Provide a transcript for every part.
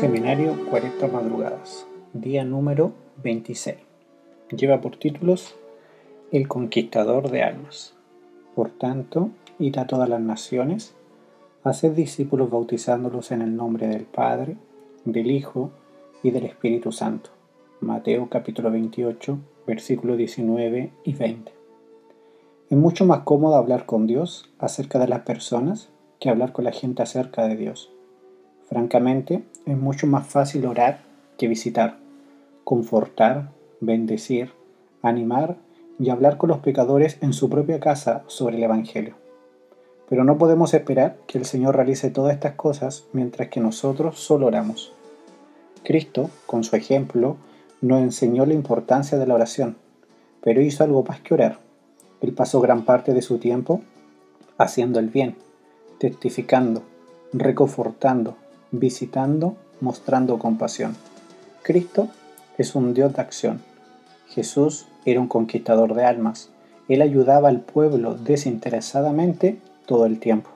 Seminario 40 Madrugadas, día número 26. Lleva por títulos El Conquistador de Almas. Por tanto, id a todas las naciones, haced discípulos bautizándolos en el nombre del Padre, del Hijo y del Espíritu Santo. Mateo capítulo 28, versículos 19 y 20. Es mucho más cómodo hablar con Dios acerca de las personas que hablar con la gente acerca de Dios. Francamente, es mucho más fácil orar que visitar, confortar, bendecir, animar y hablar con los pecadores en su propia casa sobre el Evangelio. Pero no podemos esperar que el Señor realice todas estas cosas mientras que nosotros solo oramos. Cristo, con su ejemplo, nos enseñó la importancia de la oración, pero hizo algo más que orar. Él pasó gran parte de su tiempo haciendo el bien, testificando, reconfortando, visitando, mostrando compasión. Cristo es un Dios de acción. Jesús era un conquistador de almas. Él ayudaba al pueblo desinteresadamente todo el tiempo.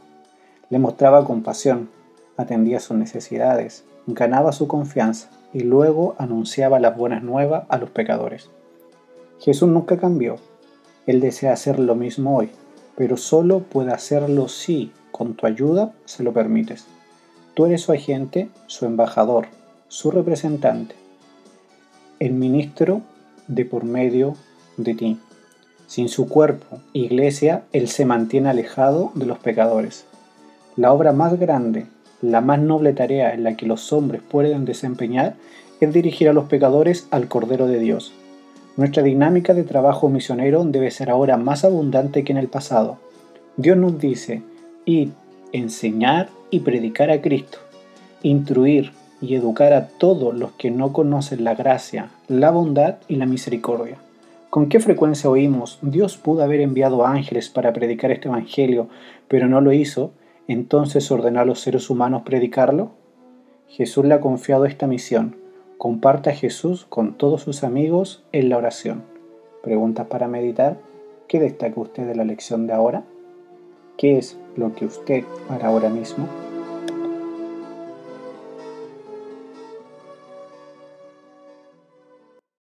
Le mostraba compasión, atendía sus necesidades, ganaba su confianza y luego anunciaba las buenas nuevas a los pecadores. Jesús nunca cambió. Él desea hacer lo mismo hoy, pero solo puede hacerlo si, con tu ayuda, se lo permites. Tú eres su agente, su embajador, su representante, el ministro de por medio de ti. Sin su cuerpo, iglesia, Él se mantiene alejado de los pecadores. La obra más grande, la más noble tarea en la que los hombres pueden desempeñar es dirigir a los pecadores al Cordero de Dios. Nuestra dinámica de trabajo misionero debe ser ahora más abundante que en el pasado. Dios nos dice, id, enseñar y predicar a Cristo, instruir y educar a todos los que no conocen la gracia, la bondad y la misericordia. ¿Con qué frecuencia oímos, Dios pudo haber enviado ángeles para predicar este Evangelio, pero no lo hizo, entonces ordenó a los seres humanos predicarlo? Jesús le ha confiado esta misión. Comparte a Jesús con todos sus amigos en la oración. Preguntas para meditar. ¿Qué destaca usted de la lección de ahora? ¿Qué es lo que usted hará ahora mismo?